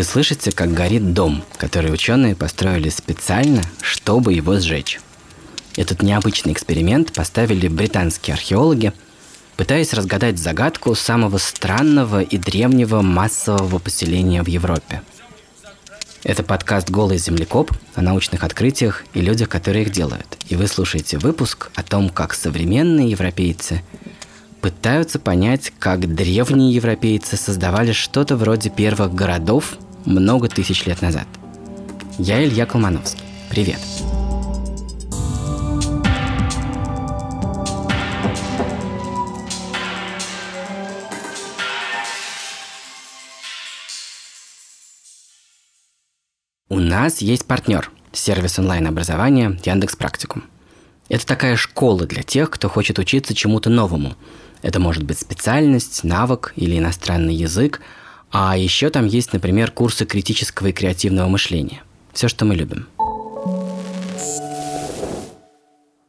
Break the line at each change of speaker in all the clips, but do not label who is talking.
Вы слышите, как горит дом, который ученые построили специально, чтобы его сжечь. Этот необычный эксперимент поставили британские археологи, пытаясь разгадать загадку самого странного и древнего массового поселения в Европе. Это подкаст «Голый землекоп» о научных открытиях и людях, которые их делают. И вы слушаете выпуск о том, как современные европейцы пытаются понять, как древние европейцы создавали что-то вроде первых городов много тысяч лет назад. Я Илья Колмановский. Привет. У нас есть партнер – сервис онлайн-образования Яндекс Практикум. Это такая школа для тех, кто хочет учиться чему-то новому – это может быть специальность, навык или иностранный язык. А еще там есть, например, курсы критического и креативного мышления. Все, что мы любим.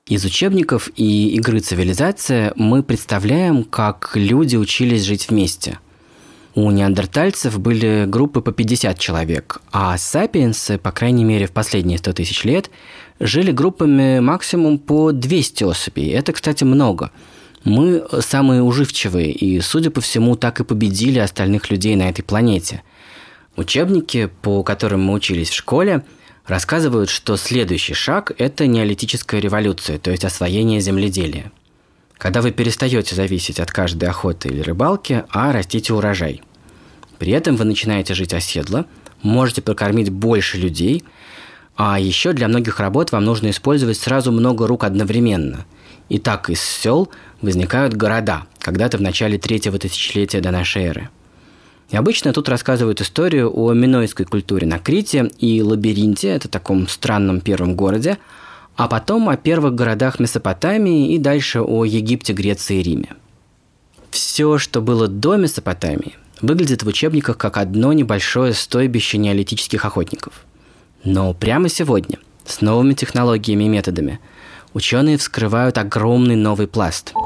Из учебников и игры «Цивилизация» мы представляем, как люди учились жить вместе. У неандертальцев были группы по 50 человек, а сапиенсы, по крайней мере в последние 100 тысяч лет, жили группами максимум по 200 особей. Это, кстати, много – мы самые уживчивые и, судя по всему, так и победили остальных людей на этой планете. Учебники, по которым мы учились в школе, рассказывают, что следующий шаг – это неолитическая революция, то есть освоение земледелия. Когда вы перестаете зависеть от каждой охоты или рыбалки, а растите урожай. При этом вы начинаете жить оседло, можете прокормить больше людей, а еще для многих работ вам нужно использовать сразу много рук одновременно. И так из сел возникают города, когда-то в начале третьего тысячелетия до нашей эры. И обычно тут рассказывают историю о минойской культуре на Крите и Лабиринте, это таком странном первом городе, а потом о первых городах Месопотамии и дальше о Египте, Греции и Риме. Все, что было до Месопотамии, выглядит в учебниках как одно небольшое стойбище неолитических охотников. Но прямо сегодня, с новыми технологиями и методами, ученые вскрывают огромный новый пласт –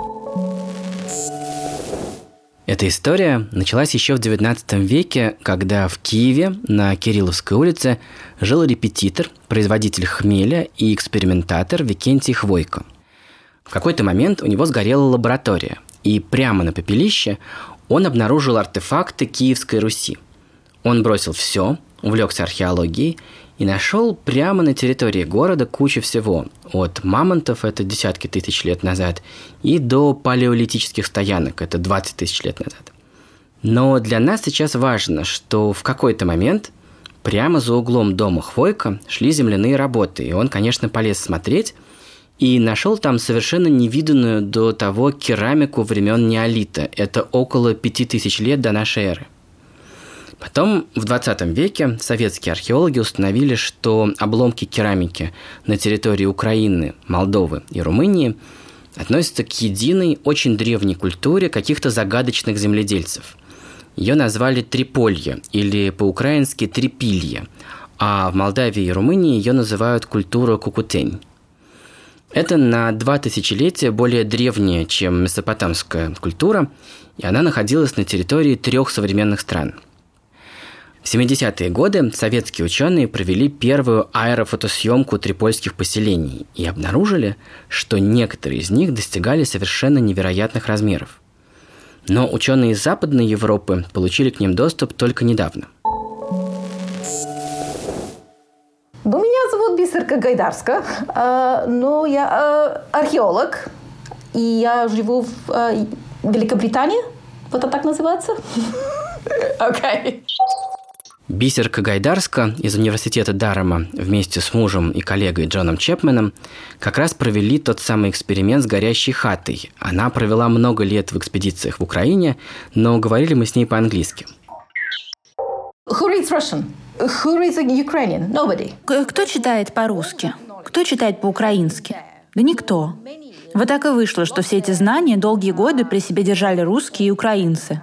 эта история началась еще в XIX веке, когда в Киеве на Кирилловской улице жил репетитор, производитель хмеля и экспериментатор Викентий Хвойко. В какой-то момент у него сгорела лаборатория, и прямо на пепелище он обнаружил артефакты Киевской Руси. Он бросил все, увлекся археологией и нашел прямо на территории города кучу всего. От мамонтов, это десятки тысяч лет назад, и до палеолитических стоянок, это 20 тысяч лет назад. Но для нас сейчас важно, что в какой-то момент прямо за углом дома Хвойка шли земляные работы, и он, конечно, полез смотреть, и нашел там совершенно невиданную до того керамику времен неолита. Это около 5000 лет до нашей эры. Потом в 20 веке советские археологи установили, что обломки керамики на территории Украины, Молдовы и Румынии относятся к единой, очень древней культуре каких-то загадочных земледельцев. Ее назвали Триполье или по-украински Трипилье, а в Молдавии и Румынии ее называют культура Кукутень. Это на два тысячелетия более древняя, чем месопотамская культура, и она находилась на территории трех современных стран – в 70-е годы советские ученые провели первую аэрофотосъемку трипольских поселений и обнаружили, что некоторые из них достигали совершенно невероятных размеров. Но ученые из Западной Европы получили к ним доступ только недавно.
Ну, меня зовут Бисерка Гайдарска, э, но я э, археолог, и я живу в э, Великобритании. Вот это так называется?
Окей. Бисерка Гайдарска из университета Дарома вместе с мужем и коллегой Джоном Чепменом как раз провели тот самый эксперимент с горящей хатой. Она провела много лет в экспедициях в Украине, но говорили мы с ней по-английски.
Who reads Russian? Who reads Ukrainian? Nobody.
Кто читает по-русски? Кто читает по-украински? Да никто. Вот так и вышло, что все эти знания долгие годы при себе держали русские и украинцы.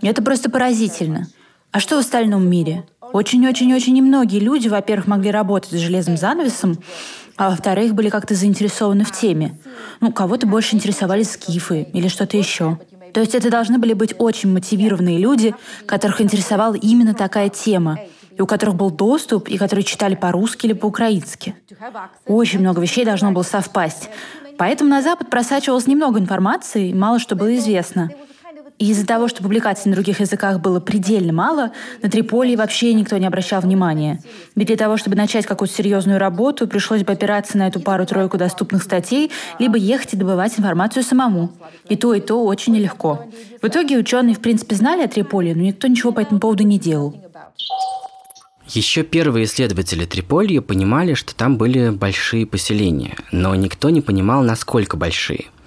И это просто поразительно – а что в остальном мире? Очень-очень-очень немногие люди, во-первых, могли работать с железным занавесом, а во-вторых, были как-то заинтересованы в теме. Ну, кого-то больше интересовали скифы или что-то еще. То есть это должны были быть очень мотивированные люди, которых интересовала именно такая тема, и у которых был доступ, и которые читали по-русски или по-украински. Очень много вещей должно было совпасть. Поэтому на Запад просачивалось немного информации, мало что было известно. И из-за того, что публикаций на других языках было предельно мало, на Триполи вообще никто не обращал внимания. Ведь для того, чтобы начать какую-то серьезную работу, пришлось бы опираться на эту пару-тройку доступных статей, либо ехать и добывать информацию самому. И то, и то очень нелегко. В итоге ученые, в принципе, знали о Триполи, но никто ничего по этому поводу не делал.
Еще первые исследователи Триполья понимали, что там были большие поселения, но никто не понимал, насколько большие –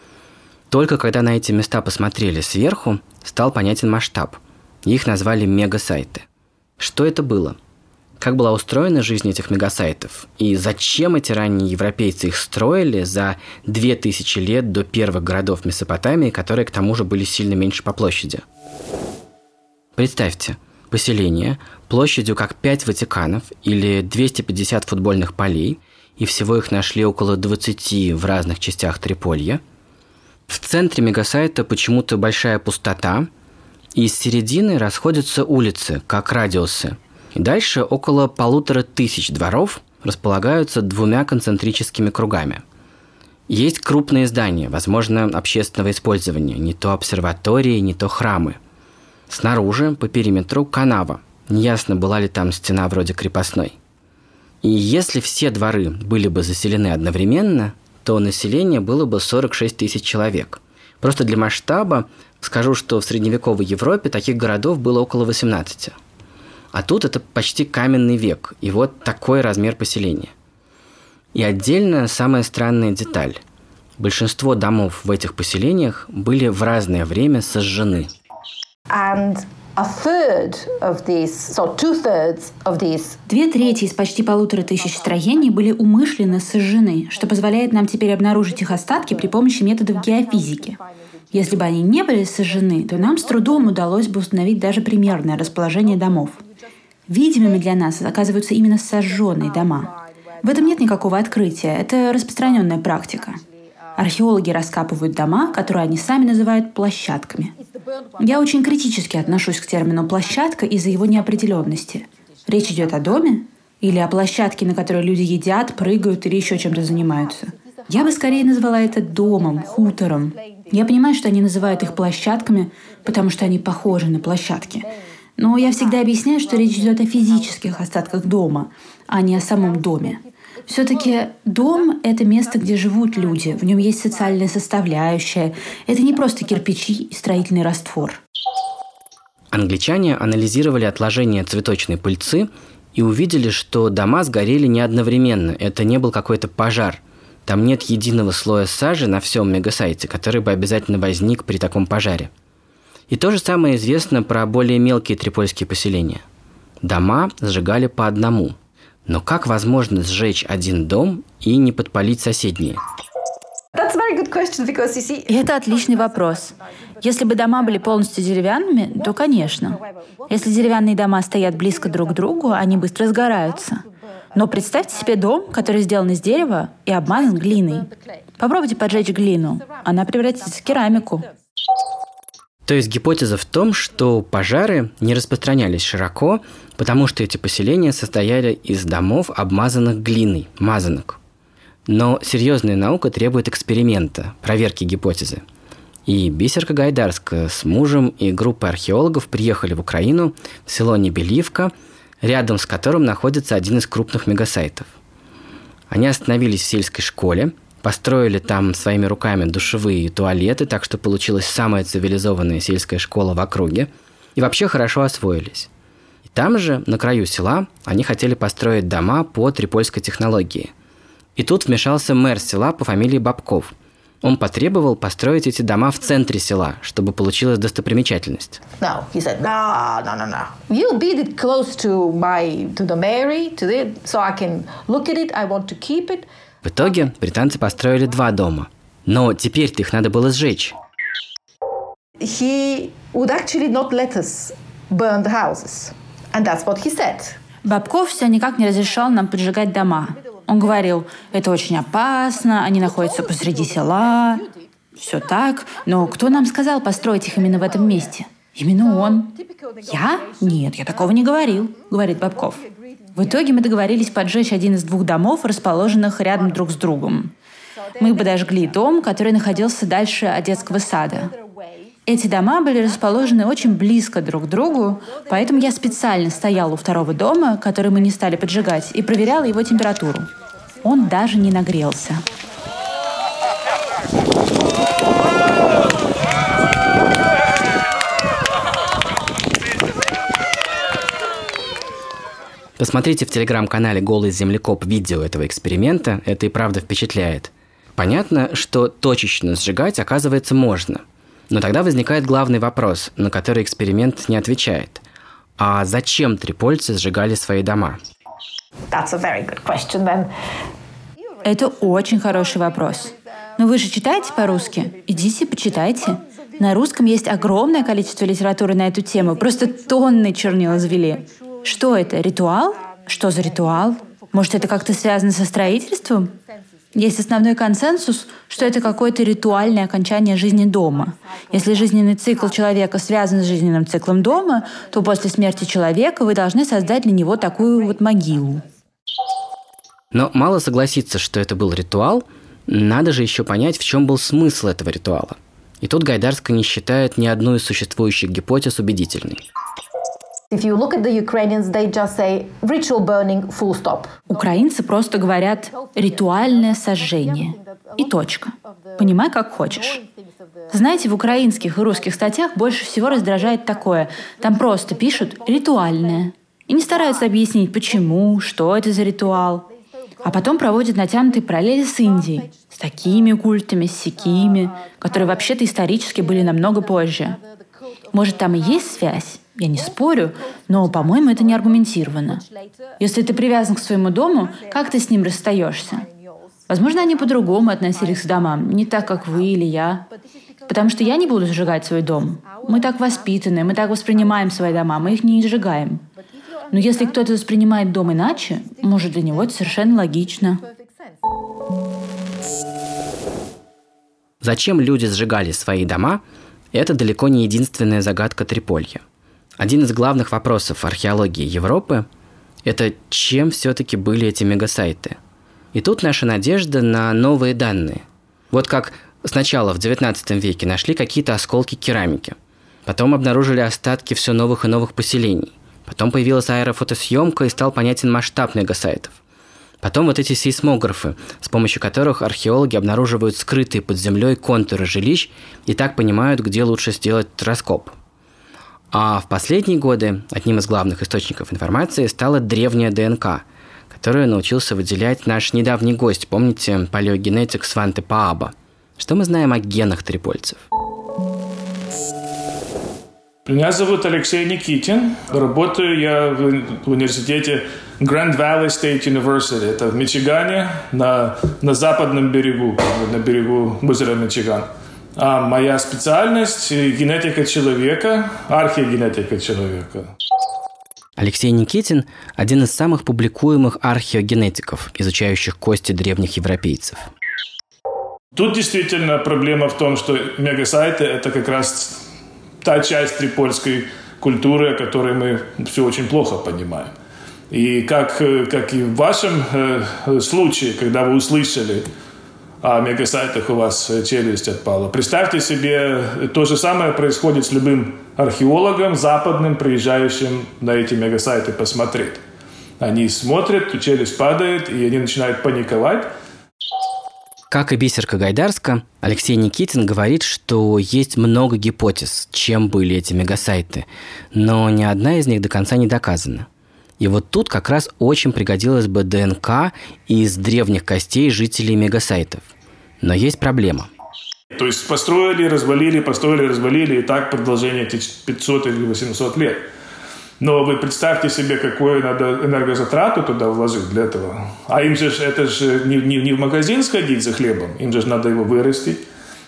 только когда на эти места посмотрели сверху, стал понятен масштаб. Их назвали мегасайты. Что это было? Как была устроена жизнь этих мегасайтов? И зачем эти ранние европейцы их строили за 2000 лет до первых городов Месопотамии, которые к тому же были сильно меньше по площади? Представьте, поселение площадью как 5 Ватиканов или 250 футбольных полей, и всего их нашли около 20 в разных частях Триполья – в центре мегасайта почему-то большая пустота, и из середины расходятся улицы, как радиусы. И дальше около полутора тысяч дворов располагаются двумя концентрическими кругами. Есть крупные здания, возможно, общественного использования, не то обсерватории, не то храмы. Снаружи, по периметру, канава. Неясно, была ли там стена вроде крепостной. И если все дворы были бы заселены одновременно, то население было бы 46 тысяч человек. Просто для масштаба скажу, что в средневековой Европе таких городов было около 18. А тут это почти каменный век, и вот такой размер поселения. И отдельно самая странная деталь. Большинство домов в этих поселениях были в разное время сожжены.
And Две трети из почти полутора тысяч строений были умышленно сожжены, что позволяет нам теперь обнаружить их остатки при помощи методов геофизики. Если бы они не были сожжены, то нам с трудом удалось бы установить даже примерное расположение домов. Видимыми для нас оказываются именно сожженные дома. В этом нет никакого открытия, это распространенная практика. Археологи раскапывают дома, которые они сами называют площадками. Я очень критически отношусь к термину «площадка» из-за его неопределенности. Речь идет о доме или о площадке, на которой люди едят, прыгают или еще чем-то занимаются. Я бы скорее назвала это домом, хутором. Я понимаю, что они называют их площадками, потому что они похожи на площадки. Но я всегда объясняю, что речь идет о физических остатках дома, а не о самом доме. Все-таки дом — это место, где живут люди, в нем есть социальная составляющая. Это не просто кирпичи и строительный раствор.
Англичане анализировали отложения цветочной пыльцы и увидели, что дома сгорели не одновременно. Это не был какой-то пожар. Там нет единого слоя сажи на всем мегасайте, который бы обязательно возник при таком пожаре. И то же самое известно про более мелкие трипольские поселения. Дома сжигали по одному – но как возможно сжечь один дом и не подпалить соседние?
И это отличный вопрос. Если бы дома были полностью деревянными, то, конечно. Если деревянные дома стоят близко друг к другу, они быстро сгораются. Но представьте себе дом, который сделан из дерева и обмазан глиной. Попробуйте поджечь глину. Она превратится в керамику.
То есть гипотеза в том, что пожары не распространялись широко, потому что эти поселения состояли из домов, обмазанных глиной, мазанок. Но серьезная наука требует эксперимента, проверки гипотезы. И Бисерка Гайдарская с мужем и группой археологов приехали в Украину, в село Небеливка, рядом с которым находится один из крупных мегасайтов. Они остановились в сельской школе – построили там своими руками душевые туалеты, так что получилась самая цивилизованная сельская школа в округе, и вообще хорошо освоились. Там же, на краю села, они хотели построить дома по трипольской технологии. И тут вмешался мэр села по фамилии Бабков. Он потребовал построить эти дома в центре села, чтобы получилась достопримечательность. No, he said, no, no, no, no. You build it close to my, to the mairie, to the, so I can look at it, I want to keep it. В итоге британцы построили два дома. Но теперь-то их надо было сжечь. He would actually not let us
burn the houses. And that's what he said. Бабков все никак не разрешал нам поджигать дома. Он говорил, это очень опасно, они находятся посреди села. Все так, но кто нам сказал построить их именно в этом месте? Именно он. Я? Нет, я такого не говорил, говорит Бабков. В итоге мы договорились поджечь один из двух домов, расположенных рядом друг с другом. Мы подожгли дом, который находился дальше от детского сада. Эти дома были расположены очень близко друг к другу, поэтому я специально стоял у второго дома, который мы не стали поджигать, и проверяла его температуру. Он даже не нагрелся.
Посмотрите в телеграм-канале «Голый землекоп» видео этого эксперимента, это и правда впечатляет. Понятно, что точечно сжигать, оказывается, можно. Но тогда возникает главный вопрос, на который эксперимент не отвечает. А зачем трипольцы сжигали свои дома?
Это очень хороший вопрос. Но вы же читаете по-русски? Идите, почитайте. На русском есть огромное количество литературы на эту тему. Просто тонны чернил извели. Что это? Ритуал? Что за ритуал? Может, это как-то связано со строительством? Есть основной консенсус, что это какое-то ритуальное окончание жизни дома. Если жизненный цикл человека связан с жизненным циклом дома, то после смерти человека вы должны создать для него такую вот могилу.
Но мало согласиться, что это был ритуал, надо же еще понять, в чем был смысл этого ритуала. И тут Гайдарская не считает ни одну из существующих гипотез убедительной.
Украинцы просто говорят «ритуальное сожжение» и точка. Понимай, как хочешь. Знаете, в украинских и русских статьях больше всего раздражает такое. Там просто пишут «ритуальное». И не стараются объяснить, почему, что это за ритуал. А потом проводят натянутые параллели с Индией, с такими культами, с сякими, которые вообще-то исторически были намного позже. Может, там и есть связь? Я не спорю, но, по-моему, это не аргументировано. Если ты привязан к своему дому, как ты с ним расстаешься? Возможно, они по-другому относились к домам, не так, как вы или я. Потому что я не буду сжигать свой дом. Мы так воспитаны, мы так воспринимаем свои дома, мы их не сжигаем. Но если кто-то воспринимает дом иначе, может, для него это совершенно логично.
Зачем люди сжигали свои дома, это далеко не единственная загадка Триполья – один из главных вопросов археологии Европы – это чем все-таки были эти мегасайты. И тут наша надежда на новые данные. Вот как сначала в XIX веке нашли какие-то осколки керамики, потом обнаружили остатки все новых и новых поселений, потом появилась аэрофотосъемка и стал понятен масштаб мегасайтов. Потом вот эти сейсмографы, с помощью которых археологи обнаруживают скрытые под землей контуры жилищ и так понимают, где лучше сделать раскоп – а в последние годы одним из главных источников информации стала древняя ДНК, которую научился выделять наш недавний гость, помните, палеогенетик Сванте Пааба. Что мы знаем о генах трипольцев?
Меня зовут Алексей Никитин. Работаю я в университете Grand Valley State University. Это в Мичигане, на, на западном берегу, на берегу озера Мичиган. А моя специальность – генетика человека, археогенетика человека.
Алексей Никитин – один из самых публикуемых археогенетиков, изучающих кости древних европейцев.
Тут действительно проблема в том, что мегасайты – это как раз та часть трипольской культуры, о которой мы все очень плохо понимаем. И как, как и в вашем э, случае, когда вы услышали о мегасайтах у вас челюсть отпала. Представьте себе, то же самое происходит с любым археологом западным, приезжающим на эти мегасайты посмотреть. Они смотрят, челюсть падает, и они начинают паниковать.
Как и Бисерка Гайдарска, Алексей Никитин говорит, что есть много гипотез, чем были эти мегасайты, но ни одна из них до конца не доказана. И вот тут как раз очень пригодилась бы ДНК из древних костей жителей мегасайтов. Но есть проблема.
То есть построили, развалили, построили, развалили, и так продолжение этих 500 или 800 лет. Но вы представьте себе, какую надо энергозатрату туда вложить для этого. А им же это же не, не, не в магазин сходить за хлебом, им же надо его вырастить,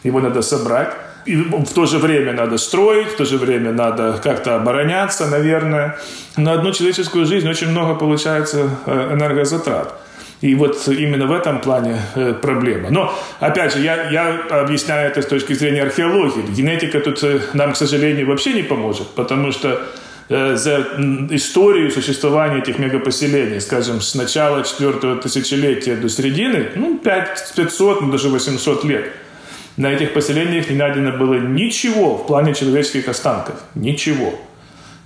его надо собрать. И в то же время надо строить, в то же время надо как-то обороняться, наверное. На одну человеческую жизнь очень много получается э, энергозатрат. И вот именно в этом плане э, проблема. Но, опять же, я, я объясняю это с точки зрения археологии. Генетика тут э, нам, к сожалению, вообще не поможет, потому что э, за историю существования этих мегапоселений, скажем, с начала четвертого тысячелетия до середины, ну, 5, 500, ну, даже 800 лет, на этих поселениях не найдено было ничего в плане человеческих останков. Ничего.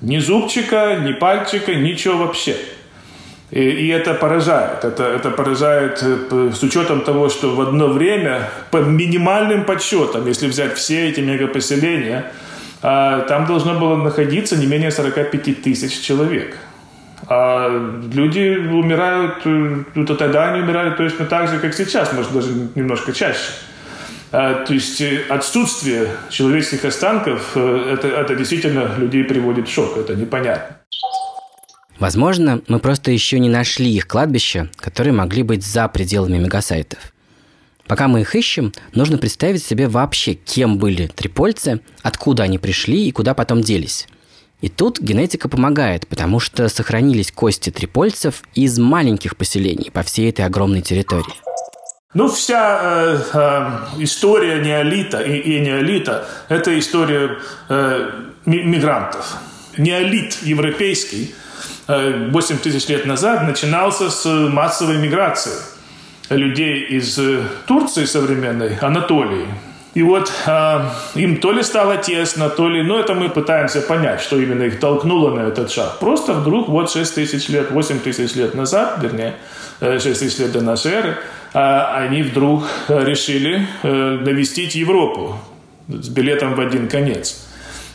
Ни зубчика, ни пальчика, ничего вообще. И, и это поражает. Это, это поражает э, с учетом того, что в одно время, по минимальным подсчетам, если взять все эти мегапоселения, а, там должно было находиться не менее 45 тысяч человек. А люди умирают, э, тогда они умирали точно так же, как сейчас, может, даже немножко чаще. А, то есть э, отсутствие человеческих останков, это, это действительно людей приводит в шок, это непонятно.
Возможно, мы просто еще не нашли их кладбища, которые могли быть за пределами мегасайтов. Пока мы их ищем, нужно представить себе вообще, кем были трипольцы, откуда они пришли и куда потом делись. И тут генетика помогает, потому что сохранились кости трипольцев из маленьких поселений по всей этой огромной территории.
Ну, вся э, э, история неолита и, и неолита – это история э, мигрантов. Неолит европейский – 8 э, тысяч лет назад начинался с массовой миграции людей из э, Турции современной, Анатолии. И вот э, им то ли стало тесно, то ли... Ну, это мы пытаемся понять, что именно их толкнуло на этот шаг. Просто вдруг вот 6 тысяч лет, 8 тысяч лет назад, вернее, 6 э, тысяч лет до нашей эры, э, они вдруг решили э, навестить Европу с билетом в один конец.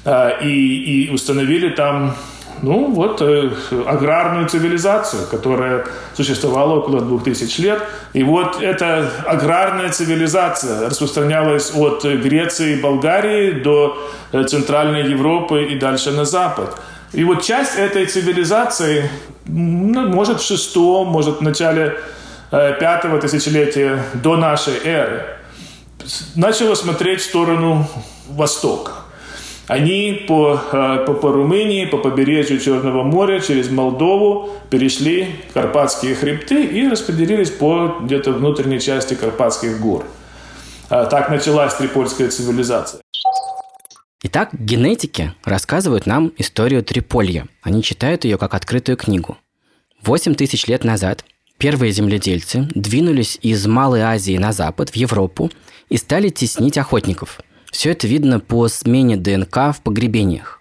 Э, и, и установили там ну, вот э, аграрную цивилизацию, которая существовала около двух тысяч лет. И вот эта аграрная цивилизация распространялась от Греции и Болгарии до э, Центральной Европы и дальше на запад. И вот часть этой цивилизации, ну, может, в шестом, может, в начале э, пятого тысячелетия до нашей эры, начала смотреть в сторону Востока. Они по, э, по, по Румынии, по побережью Черного моря, через Молдову перешли Карпатские хребты и распределились по где-то внутренней части Карпатских гор. А, так началась Трипольская цивилизация.
Итак, генетики рассказывают нам историю Триполья. Они читают ее как открытую книгу. Восемь тысяч лет назад первые земледельцы двинулись из Малой Азии на запад, в Европу, и стали теснить охотников – все это видно по смене ДНК в погребениях.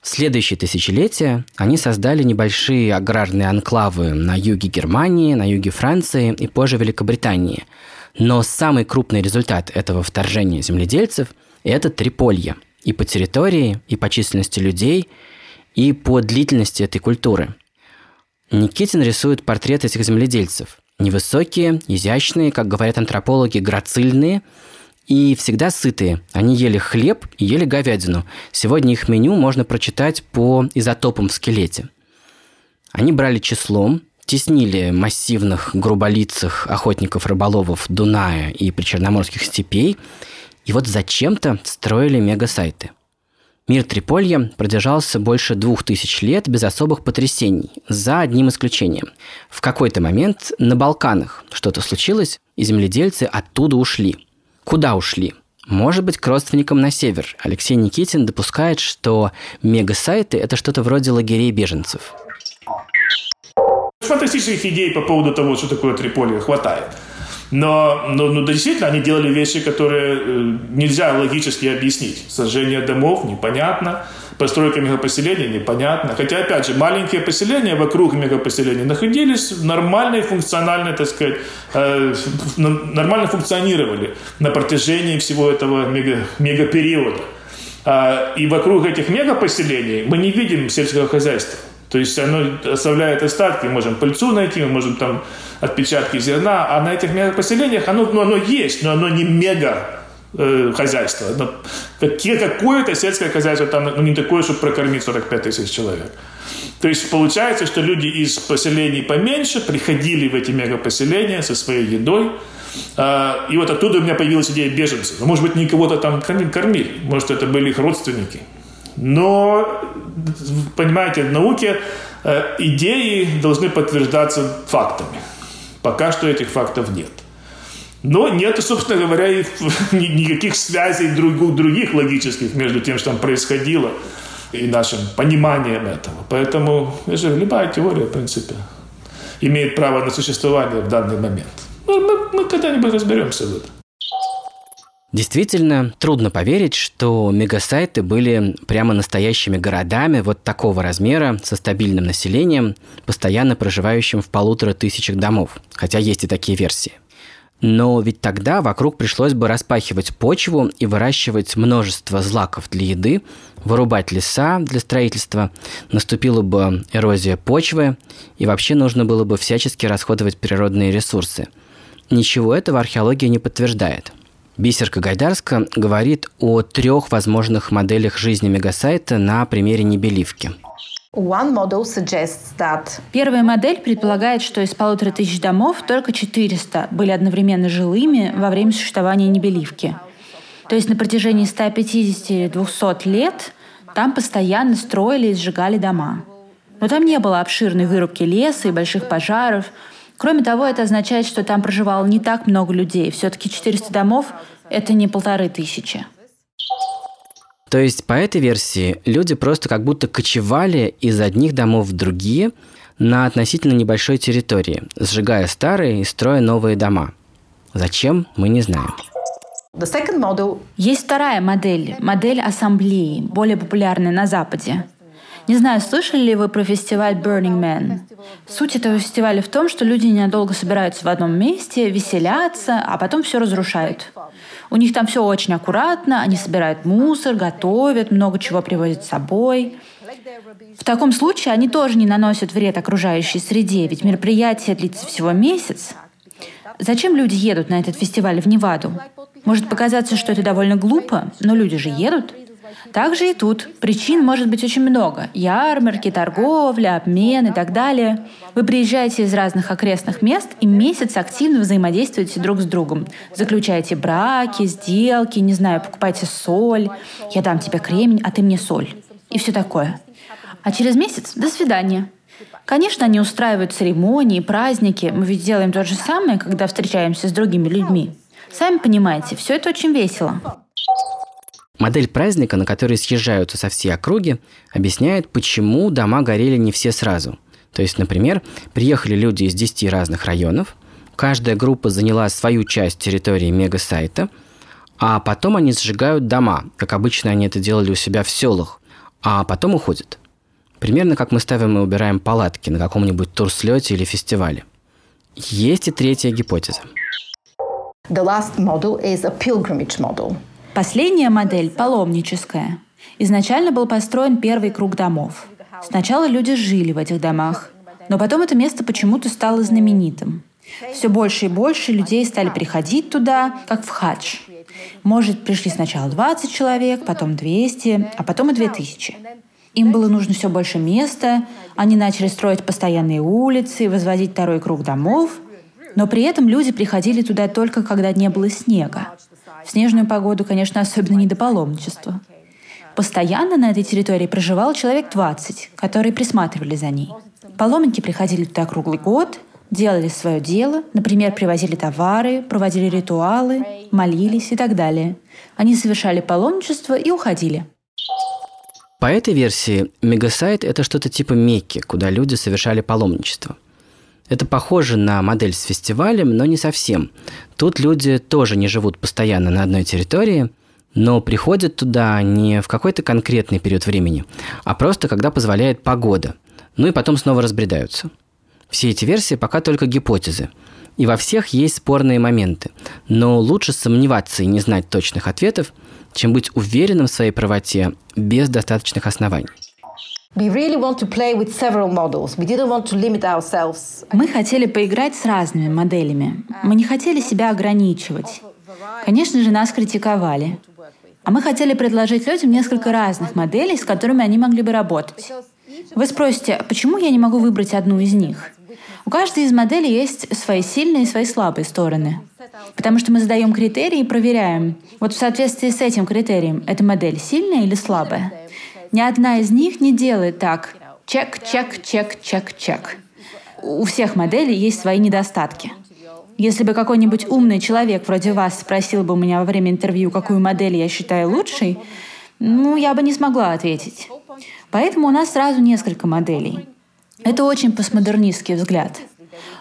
В следующее тысячелетие они создали небольшие аграрные анклавы на юге Германии, на юге Франции и позже Великобритании. Но самый крупный результат этого вторжения земледельцев – это Триполье. И по территории, и по численности людей, и по длительности этой культуры. Никитин рисует портрет этих земледельцев. Невысокие, изящные, как говорят антропологи, грацильные – и всегда сытые. Они ели хлеб и ели говядину. Сегодня их меню можно прочитать по изотопам в скелете. Они брали числом, теснили массивных груболицых охотников-рыболовов Дуная и причерноморских степей, и вот зачем-то строили мегасайты. Мир Триполья продержался больше двух тысяч лет без особых потрясений, за одним исключением. В какой-то момент на Балканах что-то случилось, и земледельцы оттуда ушли – Куда ушли? Может быть, к родственникам на север. Алексей Никитин допускает, что мегасайты – это что-то вроде лагерей беженцев.
Фантастических идей по поводу того, что такое Триполи, хватает. Но, но, но действительно они делали вещи, которые э, нельзя логически объяснить. Сожжение домов непонятно, постройка мегапоселений непонятно. Хотя, опять же, маленькие поселения вокруг мегапоселений находились в нормальной, функциональной, так сказать, э, нормально функционировали на протяжении всего этого мега, мегапериода. А, и вокруг этих мегапоселений мы не видим сельского хозяйства. То есть оно оставляет остатки, мы можем пыльцу найти, мы можем там отпечатки зерна, а на этих мегапоселениях оно, ну, оно есть, но оно не мега э, хозяйство. Какое-то сельское хозяйство там ну, не такое, чтобы прокормить 45 тысяч человек. То есть получается, что люди из поселений поменьше приходили в эти мегапоселения со своей едой, э, и вот оттуда у меня появилась идея беженцев. Ну, может быть, не кого-то там кормили, может, это были их родственники. Но, понимаете, в науке э, идеи должны подтверждаться фактами. Пока что этих фактов нет. Но нет, собственно говоря, и никаких связей других, других логических между тем, что там происходило, и нашим пониманием этого. Поэтому, же, любая теория, в принципе, имеет право на существование в данный момент. Ну, мы, мы когда-нибудь разберемся в этом.
Действительно, трудно поверить, что мегасайты были прямо настоящими городами вот такого размера, со стабильным населением, постоянно проживающим в полутора тысячах домов, хотя есть и такие версии. Но ведь тогда вокруг пришлось бы распахивать почву и выращивать множество злаков для еды, вырубать леса для строительства, наступила бы эрозия почвы, и вообще нужно было бы всячески расходовать природные ресурсы. Ничего этого археология не подтверждает – Бисерка Гайдарска говорит о трех возможных моделях жизни мегасайта на примере Небеливки.
Первая модель предполагает, что из полутора тысяч домов только 400 были одновременно жилыми во время существования Небеливки. То есть на протяжении 150-200 лет там постоянно строили и сжигали дома. Но там не было обширной вырубки леса и больших пожаров – Кроме того, это означает, что там проживало не так много людей. Все-таки 400 домов – это не полторы тысячи.
То есть, по этой версии, люди просто как будто кочевали из одних домов в другие на относительно небольшой территории, сжигая старые и строя новые дома. Зачем, мы не знаем.
Есть вторая модель, модель ассамблеи, более популярная на Западе. Не знаю, слышали ли вы про фестиваль Burning Man? Суть этого фестиваля в том, что люди ненадолго собираются в одном месте, веселятся, а потом все разрушают. У них там все очень аккуратно, они собирают мусор, готовят, много чего привозят с собой. В таком случае они тоже не наносят вред окружающей среде, ведь мероприятие длится всего месяц. Зачем люди едут на этот фестиваль в Неваду? Может показаться, что это довольно глупо, но люди же едут. Также и тут. Причин может быть очень много. Ярмарки, торговля, обмен и так далее. Вы приезжаете из разных окрестных мест и месяц активно взаимодействуете друг с другом. Заключаете браки, сделки, не знаю, покупаете соль. Я дам тебе кремень, а ты мне соль. И все такое. А через месяц – до свидания. Конечно, они устраивают церемонии, праздники. Мы ведь делаем то же самое, когда встречаемся с другими людьми. Сами понимаете, все это очень весело.
Модель праздника, на который съезжаются со всей округи, объясняет, почему дома горели не все сразу. То есть, например, приехали люди из 10 разных районов, каждая группа заняла свою часть территории мегасайта, а потом они сжигают дома, как обычно они это делали у себя в селах, а потом уходят. Примерно как мы ставим и убираем палатки на каком-нибудь турслете или фестивале. Есть и третья гипотеза.
The last model is a pilgrimage model.
Последняя модель – паломническая. Изначально был построен первый круг домов. Сначала люди жили в этих домах, но потом это место почему-то стало знаменитым. Все больше и больше людей стали приходить туда, как в хадж. Может, пришли сначала 20 человек, потом 200, а потом и 2000. Им было нужно все больше места, они начали строить постоянные улицы, возводить второй круг домов, но при этом люди приходили туда только когда не было снега. В снежную погоду, конечно, особенно не до паломничества. Постоянно на этой территории проживал человек 20, которые присматривали за ней. Паломники приходили туда круглый год, делали свое дело, например, привозили товары, проводили ритуалы, молились и так далее. Они совершали паломничество и уходили.
По этой версии, мегасайт – это что-то типа Мекки, куда люди совершали паломничество. Это похоже на модель с фестивалем, но не совсем. Тут люди тоже не живут постоянно на одной территории, но приходят туда не в какой-то конкретный период времени, а просто когда позволяет погода. Ну и потом снова разбредаются. Все эти версии пока только гипотезы. И во всех есть спорные моменты. Но лучше сомневаться и не знать точных ответов, чем быть уверенным в своей правоте без достаточных оснований.
Мы хотели поиграть с разными моделями. Мы не хотели себя ограничивать. Конечно же, нас критиковали. А мы хотели предложить людям несколько разных моделей, с которыми они могли бы работать. Вы спросите, почему я не могу выбрать одну из них? У каждой из моделей есть свои сильные и свои слабые стороны. Потому что мы задаем критерии и проверяем, вот в соответствии с этим критерием, эта модель сильная или слабая. Ни одна из них не делает так. Чек, чек, чек, чек, чек. у всех моделей есть свои недостатки. Если бы какой-нибудь умный человек вроде вас спросил бы у меня во время интервью, какую модель я считаю лучшей, ну, я бы не смогла ответить. Поэтому у нас сразу несколько моделей. Это очень постмодернистский взгляд.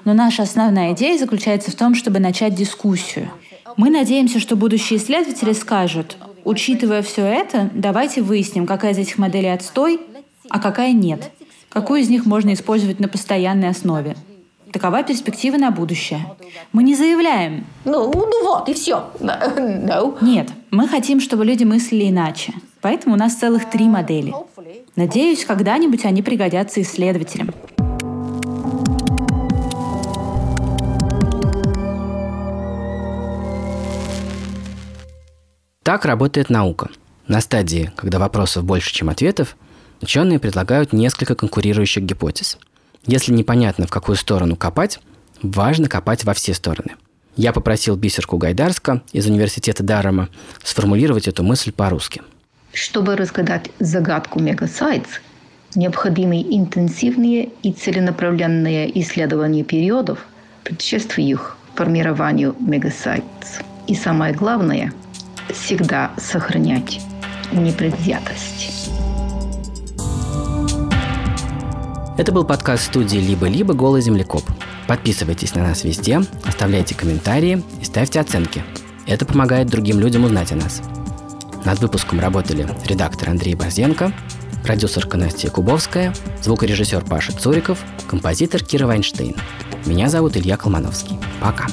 Но наша основная идея заключается в том, чтобы начать дискуссию. Мы надеемся, что будущие исследователи скажут, учитывая все это, давайте выясним, какая из этих моделей отстой, а какая нет. Какую из них можно использовать на постоянной основе. Такова перспектива на будущее. Мы не заявляем.
Ну, ну вот, и все. No.
Нет, мы хотим, чтобы люди мыслили иначе. Поэтому у нас целых три модели. Надеюсь, когда-нибудь они пригодятся исследователям.
Так работает наука. На стадии, когда вопросов больше, чем ответов, ученые предлагают несколько конкурирующих гипотез. Если непонятно, в какую сторону копать, важно копать во все стороны. Я попросил Бисерку Гайдарска из Университета Дарома сформулировать эту мысль по-русски.
Чтобы разгадать загадку мегасайтс, необходимы интенсивные и целенаправленные исследования периодов, предшествующих формированию мегасайтс. И самое главное – всегда сохранять непредвзятость.
Это был подкаст студии «Либо-либо. Голый землекоп». Подписывайтесь на нас везде, оставляйте комментарии и ставьте оценки. Это помогает другим людям узнать о нас. Над выпуском работали редактор Андрей Борзенко, продюсерка Настя Кубовская, звукорежиссер Паша Цуриков, композитор Кира Вайнштейн. Меня зовут Илья Колмановский. Пока.